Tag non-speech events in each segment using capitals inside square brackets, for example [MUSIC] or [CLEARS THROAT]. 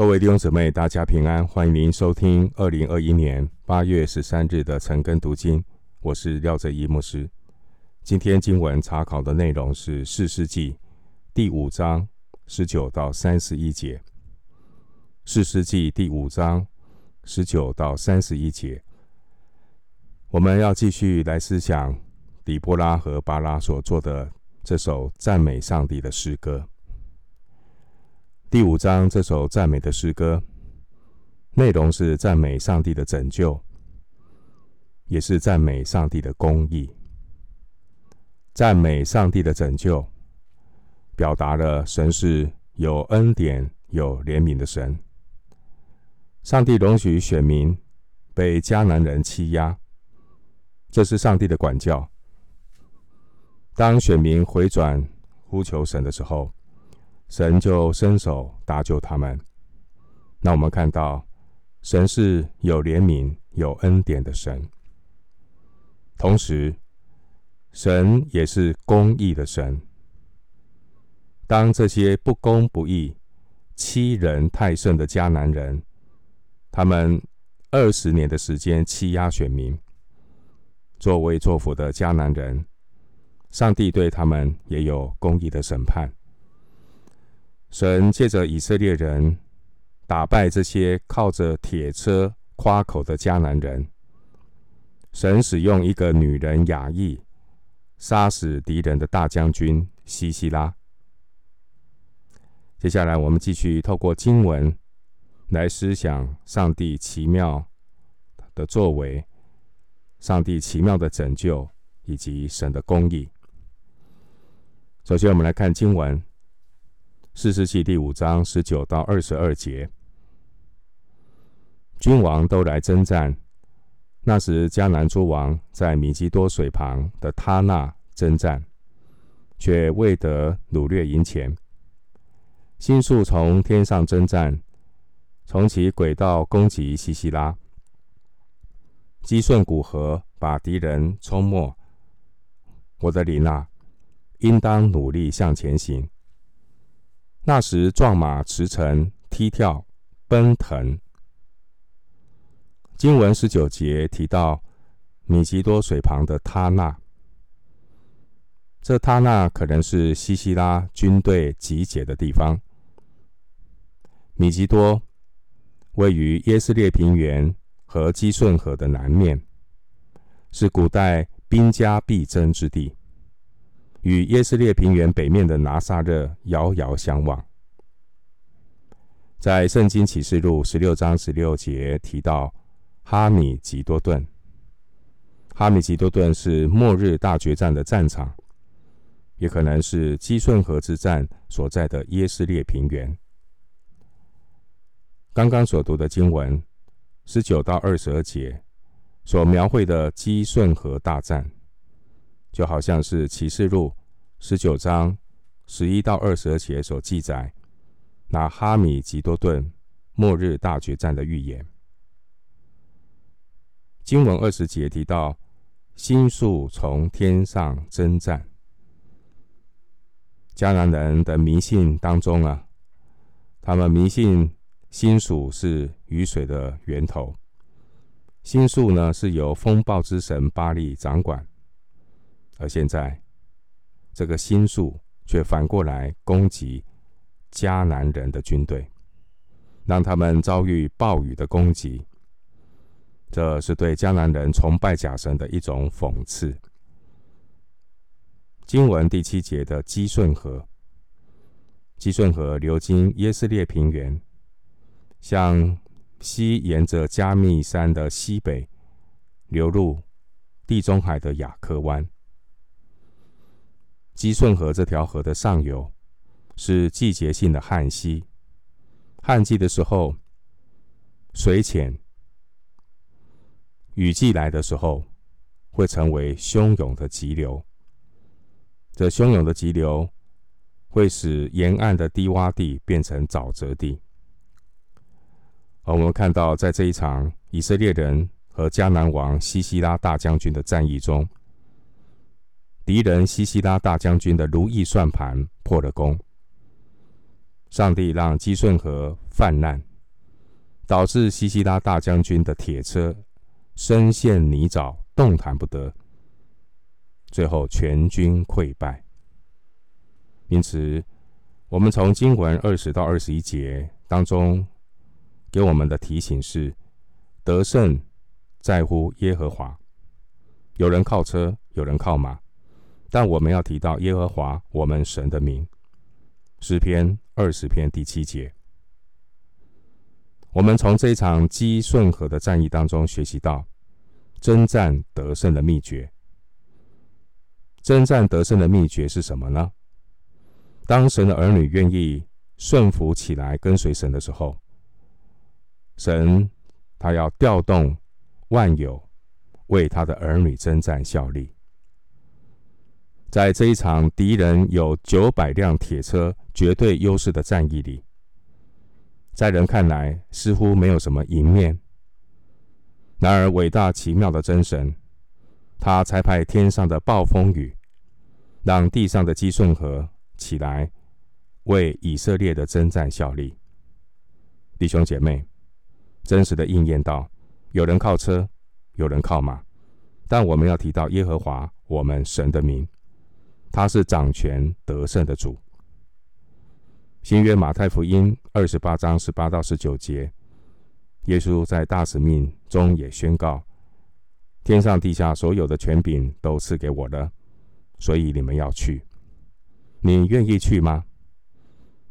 各位弟兄姊妹，大家平安，欢迎您收听二零二一年八月十三日的晨更读经。我是廖哲一牧师。今天经文查考的内容是《四世纪》第五章十九到三十一节。《四世纪》第五章十九到三十一节，我们要继续来思想底波拉和巴拉所做的这首赞美上帝的诗歌。第五章这首赞美的诗歌，内容是赞美上帝的拯救，也是赞美上帝的公义。赞美上帝的拯救，表达了神是有恩典、有怜悯的神。上帝容许选民被迦南人欺压，这是上帝的管教。当选民回转呼求神的时候，神就伸手搭救他们。那我们看到，神是有怜悯、有恩典的神，同时，神也是公义的神。当这些不公不义、欺人太甚的迦南人，他们二十年的时间欺压选民，作威作福的迦南人，上帝对他们也有公义的审判。神借着以色列人打败这些靠着铁车夸口的迦南人。神使用一个女人雅意杀死敌人的大将军西西拉。接下来，我们继续透过经文来思想上帝奇妙的作为，上帝奇妙的拯救以及神的公义。首先，我们来看经文。士师记第五章十九到二十二节，君王都来征战。那时迦南诸王在米基多水旁的他那征战，却未得掳掠银钱。星宿从天上征战，从其轨道攻击西西拉。基顺古河把敌人冲没。我的灵啊，应当努力向前行。那时，壮马驰骋，踢跳，奔腾。经文十九节提到米吉多水旁的他纳，这他纳可能是西西拉军队集结的地方。米吉多位于耶斯列平原和基顺河的南面，是古代兵家必争之地。与耶斯列平原北面的拿撒勒遥遥相望。在圣经启示录十六章十六节提到哈米吉多顿，哈米吉多顿是末日大决战的战场，也可能是基顺河之战所在的耶斯列平原。刚刚所读的经文十九到二十二节所描绘的基顺河大战。就好像是启示录十九章十一到二十二节所记载那哈米吉多顿末日大决战的预言。经文二十节提到星宿从天上征战，迦南人的迷信当中啊，他们迷信星宿是雨水的源头，星宿呢是由风暴之神巴力掌管。而现在，这个星宿却反过来攻击迦南人的军队，让他们遭遇暴雨的攻击。这是对迦南人崇拜假神的一种讽刺。经文第七节的基顺河，基顺河流经耶斯列平原，向西沿着加密山的西北流入地中海的雅科湾。基顺河这条河的上游是季节性的旱溪，旱季的时候水浅，雨季来的时候会成为汹涌的急流。这汹涌的急流会使沿岸的低洼地变成沼泽地。而我们看到，在这一场以色列人和迦南王西西拉大将军的战役中，敌人西西拉大将军的如意算盘破了功，上帝让基顺河泛滥，导致西西拉大将军的铁车深陷泥沼，动弹不得，最后全军溃败。因此，我们从经文二十到二十一节当中给我们的提醒是：得胜在乎耶和华。有人靠车，有人靠马，但我们要提到耶和华我们神的名。诗篇二十篇第七节。我们从这场基顺河的战役当中学习到征战得胜的秘诀。征战得胜的秘诀是什么呢？当神的儿女愿意顺服起来跟随神的时候，神他要调动万有为他的儿女征战效力。在这一场敌人有九百辆铁车绝对优势的战役里，在人看来似乎没有什么赢面。然而伟大奇妙的真神，他才派天上的暴风雨，让地上的基顺河。起来，为以色列的征战效力。弟兄姐妹，真实的应验到：有人靠车，有人靠马，但我们要提到耶和华我们神的名，他是掌权得胜的主。新约马太福音二十八章十八到十九节，耶稣在大使命中也宣告：天上地下所有的权柄都赐给我了，所以你们要去。你愿意去吗？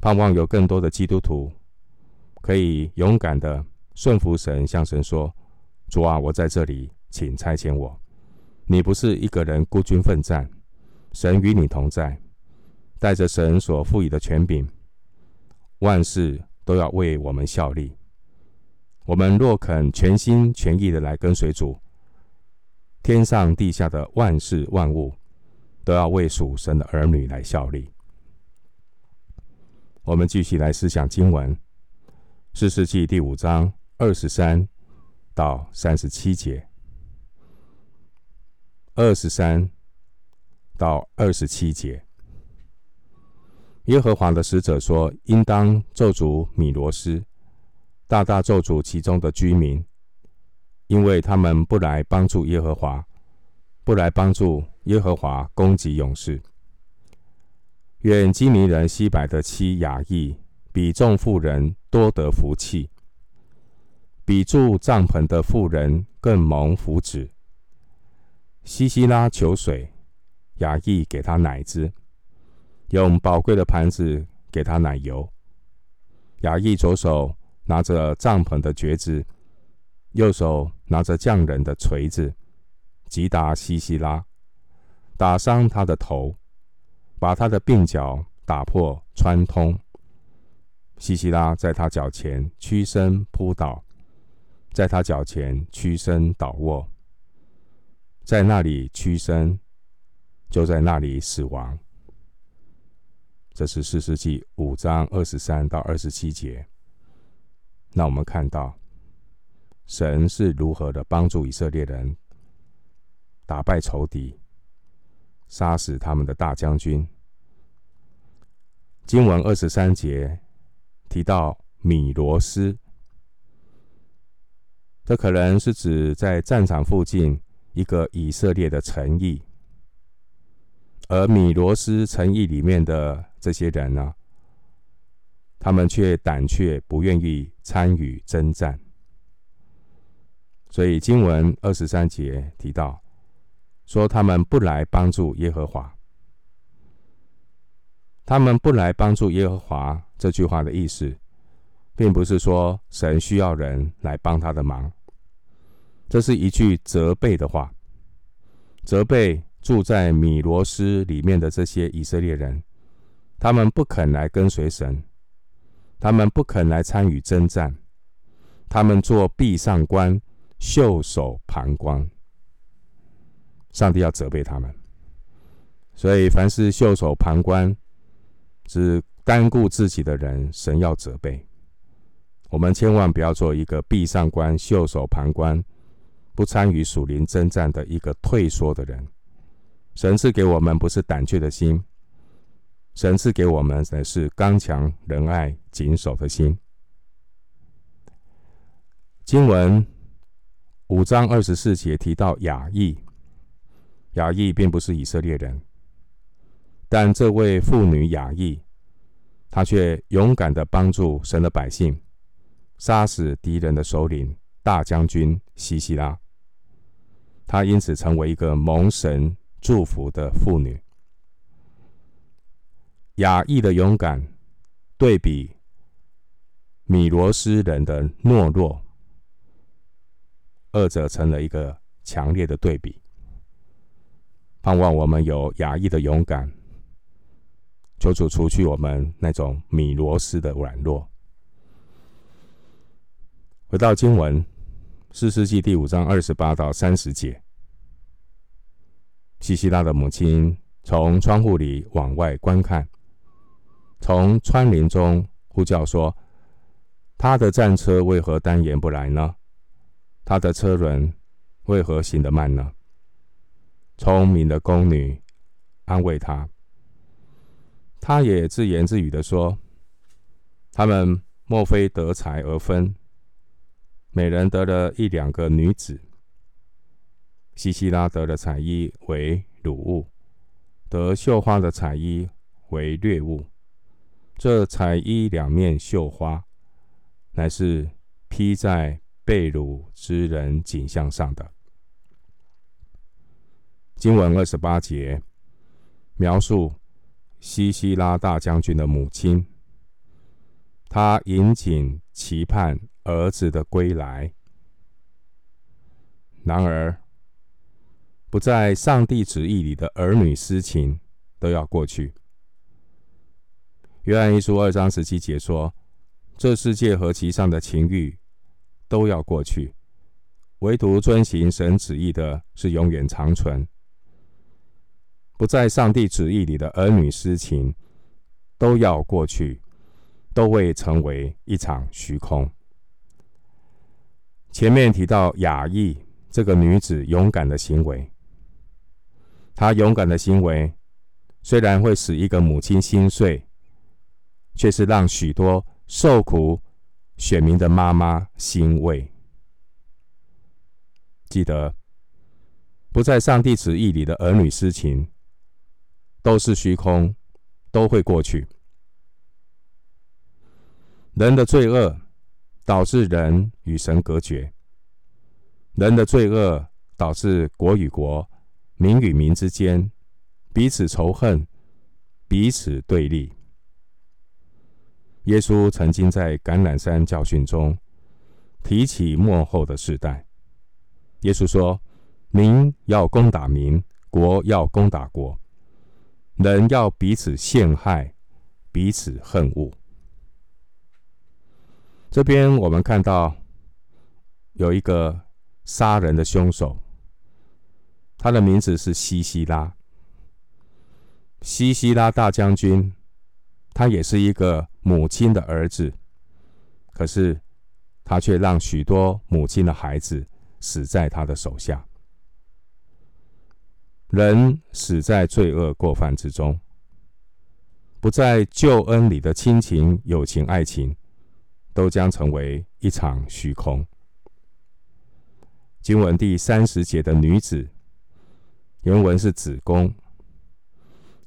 盼望有更多的基督徒可以勇敢的顺服神，向神说：“主啊，我在这里，请差遣我。”你不是一个人孤军奋战，神与你同在，带着神所赋予的权柄，万事都要为我们效力。我们若肯全心全意的来跟随主，天上地下的万事万物。都要为属神的儿女来效力。我们继续来思想经文，《四世纪》第五章二十三到三十七节。二十三到二十七节，耶和华的使者说：“应当咒诅米罗斯，大大咒诅其中的居民，因为他们不来帮助耶和华，不来帮助。”耶和华攻击勇士。愿基尼人西百的妻雅意比众妇人多得福气，比住帐篷的妇人更蒙福祉。西西拉求水，雅亿给他奶子，用宝贵的盘子给他奶油。雅亿左手拿着帐篷的橛子，右手拿着匠人的锤子，击打西西拉。打伤他的头，把他的鬓角打破穿通。西西拉在他脚前屈身扑倒，在他脚前屈身倒卧，在那里屈身，就在那里死亡。这是四世纪五章二十三到二十七节。那我们看到神是如何的帮助以色列人打败仇敌。杀死他们的大将军。经文二十三节提到米罗斯，这可能是指在战场附近一个以色列的城邑，而米罗斯城邑里面的这些人呢，他们却胆怯，不愿意参与征战。所以经文二十三节提到。说他们不来帮助耶和华，他们不来帮助耶和华。这句话的意思，并不是说神需要人来帮他的忙，这是一句责备的话，责备住在米罗斯里面的这些以色列人，他们不肯来跟随神，他们不肯来参与征战，他们做壁上观，袖手旁观。上帝要责备他们，所以凡是袖手旁观、只单顾自己的人，神要责备。我们千万不要做一个壁上观、袖手旁观、不参与属灵征战的一个退缩的人。神赐给我们不是胆怯的心，神赐给我们的是刚强仁爱、谨守的心。经文五章二十四节提到雅意，雅意并不是以色列人，但这位妇女雅意，她却勇敢地帮助神的百姓，杀死敌人的首领大将军西西拉。她因此成为一个蒙神祝福的妇女。雅意的勇敢，对比米罗斯人的懦弱，二者成了一个强烈的对比。盼望我们有雅意的勇敢，求主除去我们那种米罗斯的软弱。回到经文，四世纪第五章二十八到三十节，西西拉的母亲从窗户里往外观看。从川林中呼叫说：“他的战车为何单延不来呢？他的车轮为何行得慢呢？”聪明的宫女安慰他，他也自言自语地说：“他们莫非得财而分，每人得了一两个女子。西西拉得的彩衣为鲁物，得绣花的彩衣为略物。”这彩衣两面绣花，乃是披在被掳之人颈项上的。经文二十八节描述西西拉大将军的母亲，她引颈期盼儿子的归来。然而，不在上帝旨意里的儿女私情都要过去。约翰一书二章十七节说：“这世界和其上的情欲都要过去，唯独遵行神旨意的是永远长存。不在上帝旨意里的儿女私情都要过去，都会成为一场虚空。”前面提到雅意这个女子勇敢的行为，他勇敢的行为虽然会使一个母亲心碎。却是让许多受苦选民的妈妈欣慰。记得，不在上帝旨意里的儿女私情，都是虚空，都会过去。人的罪恶导致人与神隔绝，人的罪恶导致国与国、民与民之间彼此仇恨，彼此对立。耶稣曾经在橄榄山教训中提起末后的世代。耶稣说：“民要攻打民，国要攻打国，人要彼此陷害，彼此恨恶。”这边我们看到有一个杀人的凶手，他的名字是西西拉。西西拉大将军，他也是一个。母亲的儿子，可是他却让许多母亲的孩子死在他的手下。人死在罪恶过犯之中，不在救恩里的亲情、友情、爱情，都将成为一场虚空。经文第三十节的女子，原文是子宫，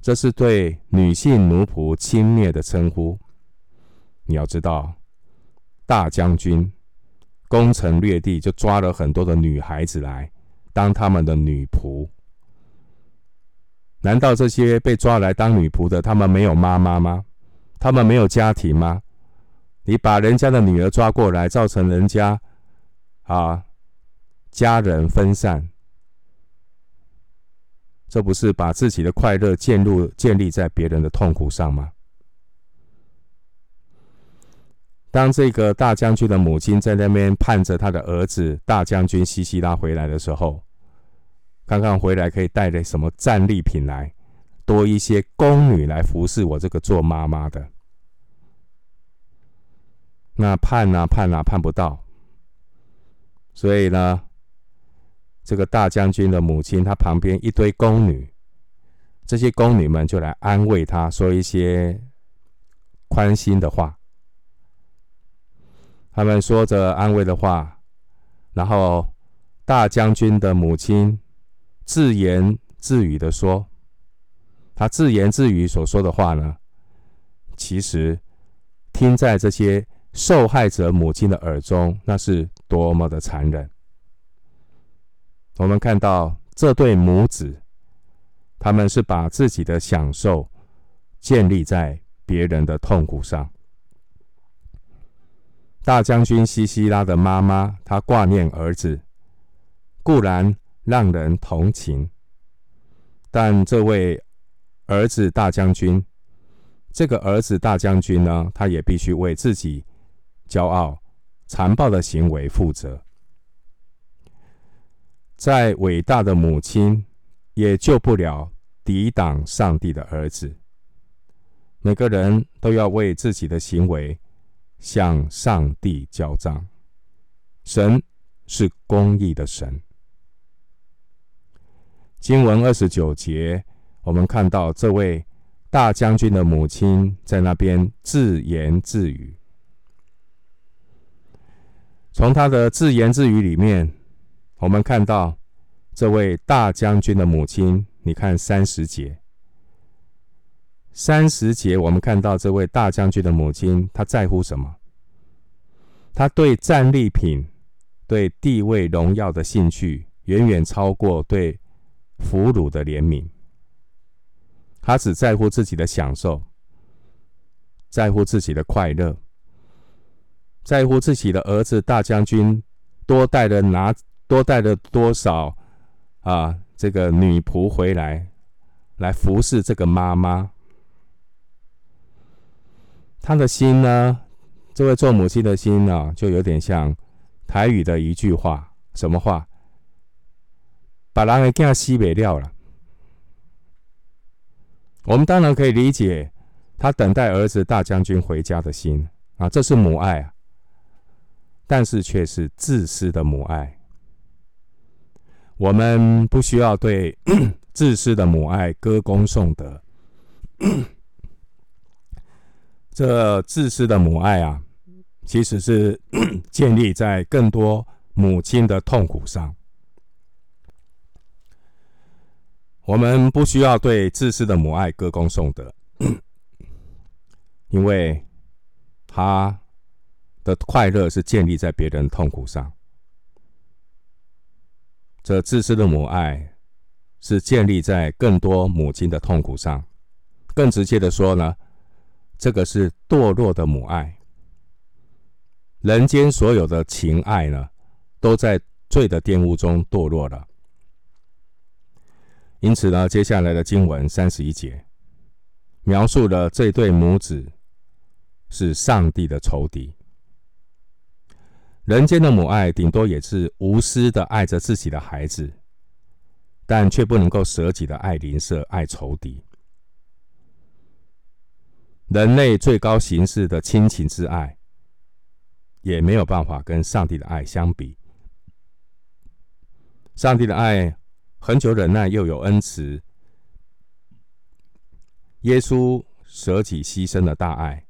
这是对女性奴仆轻蔑的称呼。你要知道，大将军攻城略地，就抓了很多的女孩子来当他们的女仆。难道这些被抓来当女仆的，他们没有妈妈吗？他们没有家庭吗？你把人家的女儿抓过来，造成人家啊家人分散，这不是把自己的快乐建立建立在别人的痛苦上吗？当这个大将军的母亲在那边盼着他的儿子大将军西西拉回来的时候，看看回来可以带来什么战利品来，多一些宫女来服侍我这个做妈妈的。那盼啊盼啊盼不到，所以呢，这个大将军的母亲，她旁边一堆宫女，这些宫女们就来安慰他，说一些宽心的话。他们说着安慰的话，然后大将军的母亲自言自语的说：“他自言自语所说的话呢，其实听在这些受害者母亲的耳中，那是多么的残忍。”我们看到这对母子，他们是把自己的享受建立在别人的痛苦上。大将军西西拉的妈妈，她挂念儿子，固然让人同情，但这位儿子大将军，这个儿子大将军呢，他也必须为自己骄傲、残暴的行为负责。再伟大的母亲，也救不了抵挡上帝的儿子。每个人都要为自己的行为。向上帝交账，神是公义的神。经文二十九节，我们看到这位大将军的母亲在那边自言自语。从他的自言自语里面，我们看到这位大将军的母亲。你看三十节。三十节，我们看到这位大将军的母亲，她在乎什么？她对战利品、对地位、荣耀的兴趣，远远超过对俘虏的怜悯。他只在乎自己的享受，在乎自己的快乐，在乎自己的儿子大将军多带了拿多带了多少啊，这个女仆回来。来服侍这个妈妈，她的心呢？这位做母亲的心呢，就有点像台语的一句话，什么话？把人给惊西北料了。我们当然可以理解，她等待儿子大将军回家的心啊，这是母爱啊，但是却是自私的母爱。我们不需要对。[CLEARS THROAT] 自私的母爱歌功颂德，[CLEARS THROAT] 这自私的母爱啊，其实是 [CLEARS THROAT] 建立在更多母亲的痛苦上。我们不需要对自私的母爱歌功颂德，因为他的快乐是建立在别人痛苦上。这自私的母爱。是建立在更多母亲的痛苦上。更直接的说呢，这个是堕落的母爱。人间所有的情爱呢，都在罪的玷污中堕落了。因此呢，接下来的经文三十一节，描述了这对母子是上帝的仇敌。人间的母爱顶多也是无私的爱着自己的孩子。但却不能够舍己的爱邻舍、爱仇敌。人类最高形式的亲情之爱，也没有办法跟上帝的爱相比。上帝的爱恒久忍耐，又有恩慈。耶稣舍己牺牲的大爱，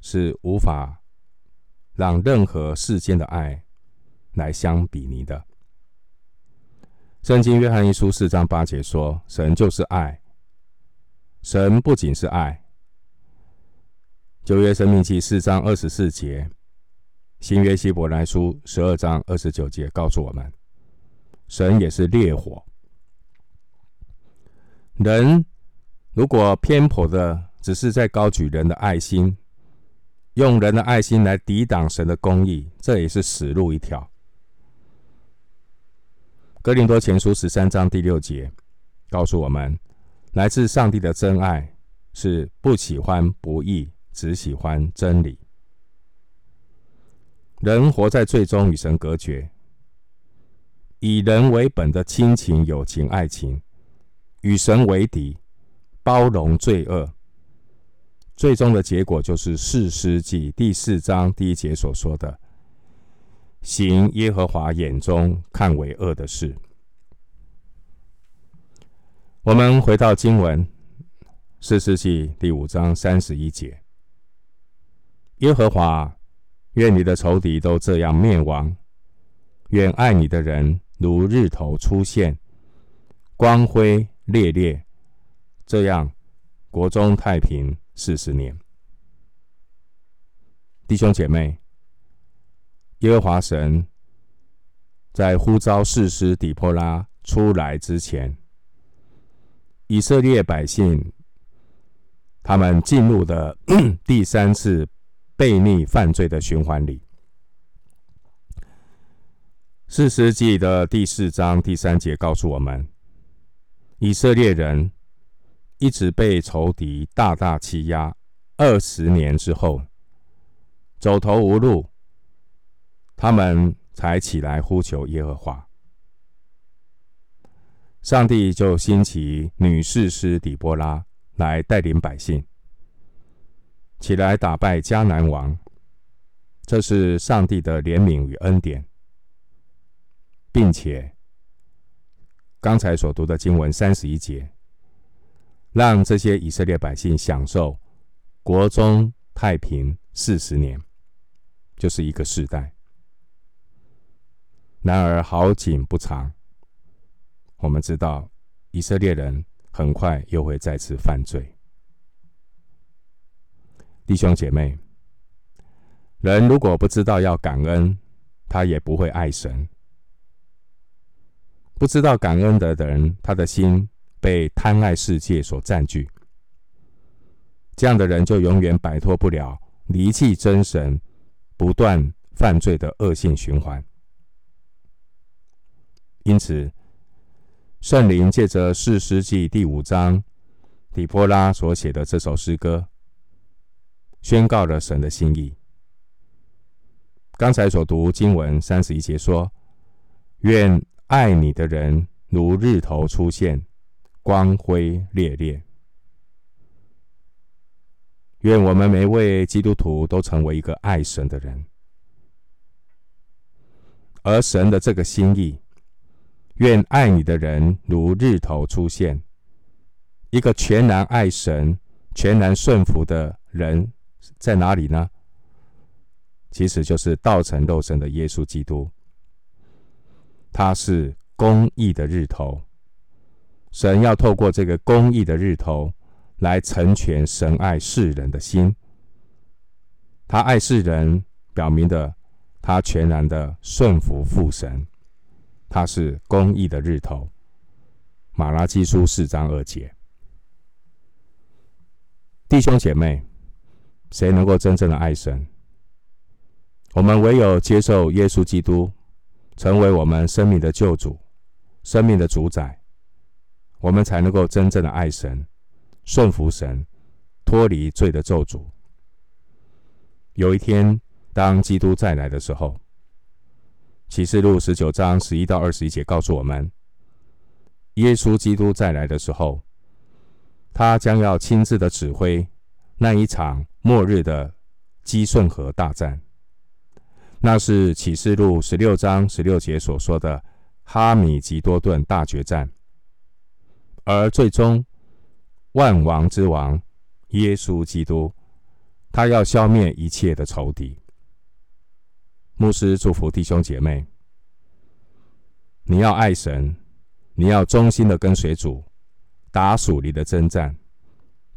是无法让任何世间的爱来相比拟的。圣经约翰一书四章八节说：“神就是爱。神不仅是爱。”旧约申命记四章二十四节，新约希伯来书十二章二十九节告诉我们：神也是烈火。人如果偏颇的只是在高举人的爱心，用人的爱心来抵挡神的公义，这也是死路一条。哥林多前书十三章第六节告诉我们：来自上帝的真爱是不喜欢不义，只喜欢真理。人活在最终，与神隔绝，以人为本的亲情、友情、爱情，与神为敌，包容罪恶，最终的结果就是四世纪第四章第一节所说的。行耶和华眼中看为恶的事。我们回到经文，四世纪第五章三十一节：耶和华，愿你的仇敌都这样灭亡，愿爱你的人如日头出现，光辉烈烈，这样国中太平四十年。弟兄姐妹，耶和华神在呼召士师底波拉出来之前，以色列百姓他们进入的 [CLEARS THROAT] 第三次悖逆犯罪的循环里。士师记的第四章第三节告诉我们，以色列人一直被仇敌大大欺压，二十年之后。走投无路，他们才起来呼求耶和华。上帝就兴起女士师底波拉来带领百姓起来打败迦南王。这是上帝的怜悯与恩典，并且刚才所读的经文三十一节，让这些以色列百姓享受国中太平四十年。就是一个世代。然而好景不长，我们知道以色列人很快又会再次犯罪。弟兄姐妹，人如果不知道要感恩，他也不会爱神。不知道感恩的人，他的心被贪爱世界所占据，这样的人就永远摆脱不了离弃真神。不断犯罪的恶性循环，因此圣灵借着四世纪第五章底波拉所写的这首诗歌，宣告了神的心意。刚才所读经文三十一节说：“愿爱你的人如日头出现，光辉烈烈。”愿我们每位基督徒都成为一个爱神的人，而神的这个心意，愿爱你的人如日头出现。一个全然爱神、全然顺服的人在哪里呢？其实就是道成肉身的耶稣基督，他是公义的日头。神要透过这个公义的日头。来成全神爱世人的心，他爱世人，表明的他全然的顺服父神，他是公义的日头。马拉基书四章二节，弟兄姐妹，谁能够真正的爱神？我们唯有接受耶稣基督，成为我们生命的救主、生命的主宰，我们才能够真正的爱神。顺服神，脱离罪的咒诅。有一天，当基督再来的时候，启示录十九章十一到二十一节告诉我们，耶稣基督再来的时候，他将要亲自的指挥那一场末日的基顺河大战。那是启示录十六章十六节所说的哈米吉多顿大决战，而最终。万王之王，耶稣基督，他要消灭一切的仇敌。牧师祝福弟兄姐妹，你要爱神，你要忠心的跟随主，打属灵的征战，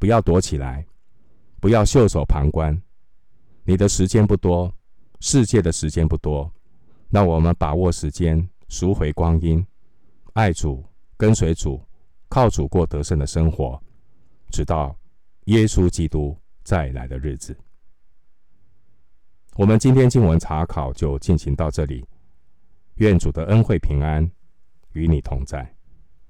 不要躲起来，不要袖手旁观。你的时间不多，世界的时间不多，让我们把握时间，赎回光阴，爱主，跟随主，靠主过得胜的生活。直到耶稣基督再来的日子，我们今天经文查考就进行到这里。愿主的恩惠平安与你同在。